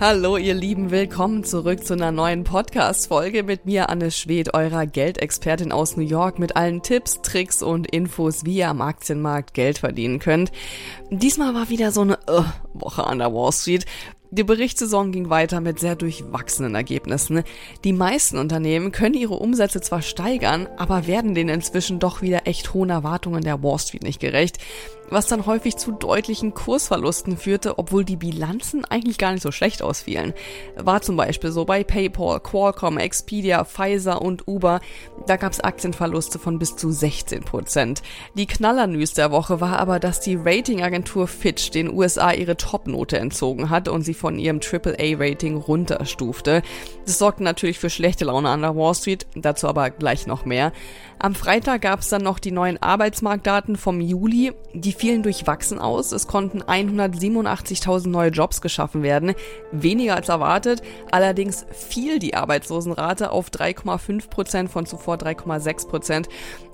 Hallo ihr Lieben, willkommen zurück zu einer neuen Podcast-Folge mit mir, Anne Schwed, eurer Geldexpertin aus New York mit allen Tipps, Tricks und Infos, wie ihr am Aktienmarkt Geld verdienen könnt. Diesmal war wieder so eine uh, Woche an der Wall Street. Die Berichtssaison ging weiter mit sehr durchwachsenen Ergebnissen. Die meisten Unternehmen können ihre Umsätze zwar steigern, aber werden den inzwischen doch wieder echt hohen Erwartungen der Wall Street nicht gerecht was dann häufig zu deutlichen Kursverlusten führte, obwohl die Bilanzen eigentlich gar nicht so schlecht ausfielen. War zum Beispiel so bei PayPal, Qualcomm, Expedia, Pfizer und Uber. Da gab es Aktienverluste von bis zu 16 Prozent. Die Knallernews der Woche war aber, dass die Ratingagentur Fitch den USA ihre Topnote entzogen hat und sie von ihrem AAA-Rating runterstufte. Das sorgte natürlich für schlechte Laune an der Wall Street, dazu aber gleich noch mehr. Am Freitag gab es dann noch die neuen Arbeitsmarktdaten vom Juli. Die fielen durchwachsen aus. Es konnten 187.000 neue Jobs geschaffen werden, weniger als erwartet. Allerdings fiel die Arbeitslosenrate auf 3,5 Prozent von zuvor 3,6 Prozent.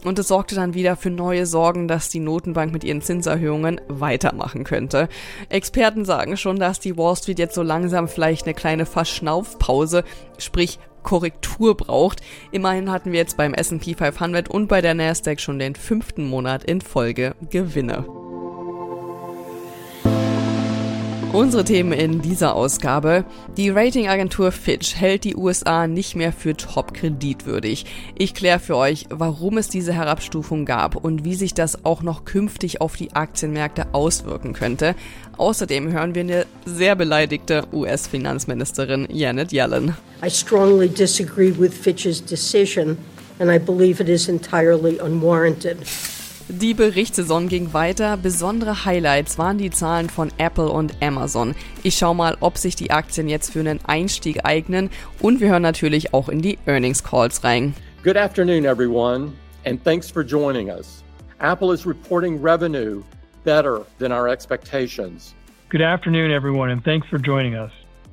Und es sorgte dann wieder für neue Sorgen, dass die Notenbank mit ihren Zinserhöhungen weitermachen könnte. Experten sagen schon, dass die Wall Street jetzt so langsam vielleicht eine kleine Verschnaufpause, sprich Korrektur braucht. Immerhin hatten wir jetzt beim S&P 500 und bei der Nasdaq schon den fünften Monat in Folge Gewinne. Unsere Themen in dieser Ausgabe. Die Ratingagentur Fitch hält die USA nicht mehr für top kreditwürdig. Ich kläre für euch, warum es diese Herabstufung gab und wie sich das auch noch künftig auf die Aktienmärkte auswirken könnte. Außerdem hören wir eine sehr beleidigte US-Finanzministerin Janet Yellen. I strongly disagree with Fitch's decision and I believe it is entirely unwarranted. Die Berichtssaison ging weiter. Besondere Highlights waren die Zahlen von Apple und Amazon. Ich schau mal, ob sich die Aktien jetzt für einen Einstieg eignen und wir hören natürlich auch in die Earnings Calls rein. Good afternoon everyone and thanks for joining us. Apple is reporting revenue better than our expectations. Good afternoon everyone and thanks for joining us.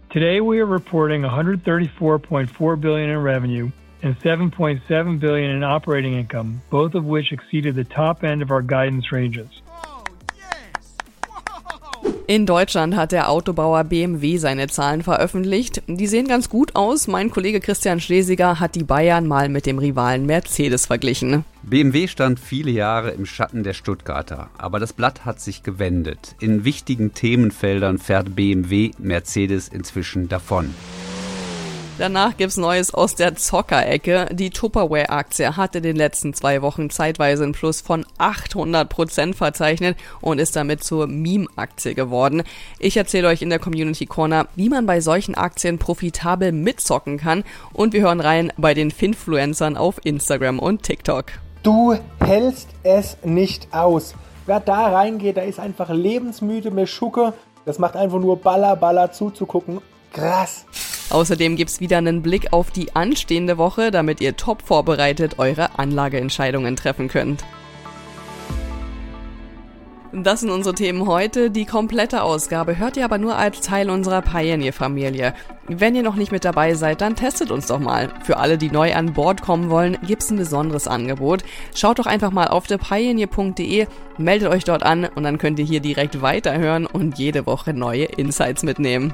Today we are reporting 134.4 billion in revenue and 7.7 billion in operating income, both of which exceeded the top end of our guidance ranges. In Deutschland hat der Autobauer BMW seine Zahlen veröffentlicht. Die sehen ganz gut aus. Mein Kollege Christian Schlesiger hat die Bayern mal mit dem Rivalen Mercedes verglichen. BMW stand viele Jahre im Schatten der Stuttgarter, aber das Blatt hat sich gewendet. In wichtigen Themenfeldern fährt BMW Mercedes inzwischen davon. Danach gibt's Neues aus der Zockerecke. Die Tupperware-Aktie hatte in den letzten zwei Wochen zeitweise einen Plus von 800 Prozent verzeichnet und ist damit zur Meme-Aktie geworden. Ich erzähle euch in der Community Corner, wie man bei solchen Aktien profitabel mitzocken kann und wir hören rein bei den Finfluencern auf Instagram und TikTok. Du hältst es nicht aus. Wer da reingeht, der ist einfach lebensmüde mit Schucke. Das macht einfach nur Baller, Baller zuzugucken. Krass. Außerdem gibt's wieder einen Blick auf die anstehende Woche, damit ihr top vorbereitet eure Anlageentscheidungen treffen könnt. Das sind unsere Themen heute. Die komplette Ausgabe hört ihr aber nur als Teil unserer Pioneer-Familie. Wenn ihr noch nicht mit dabei seid, dann testet uns doch mal. Für alle, die neu an Bord kommen wollen, gibt's ein besonderes Angebot. Schaut doch einfach mal auf thepioneer.de, meldet euch dort an und dann könnt ihr hier direkt weiterhören und jede Woche neue Insights mitnehmen.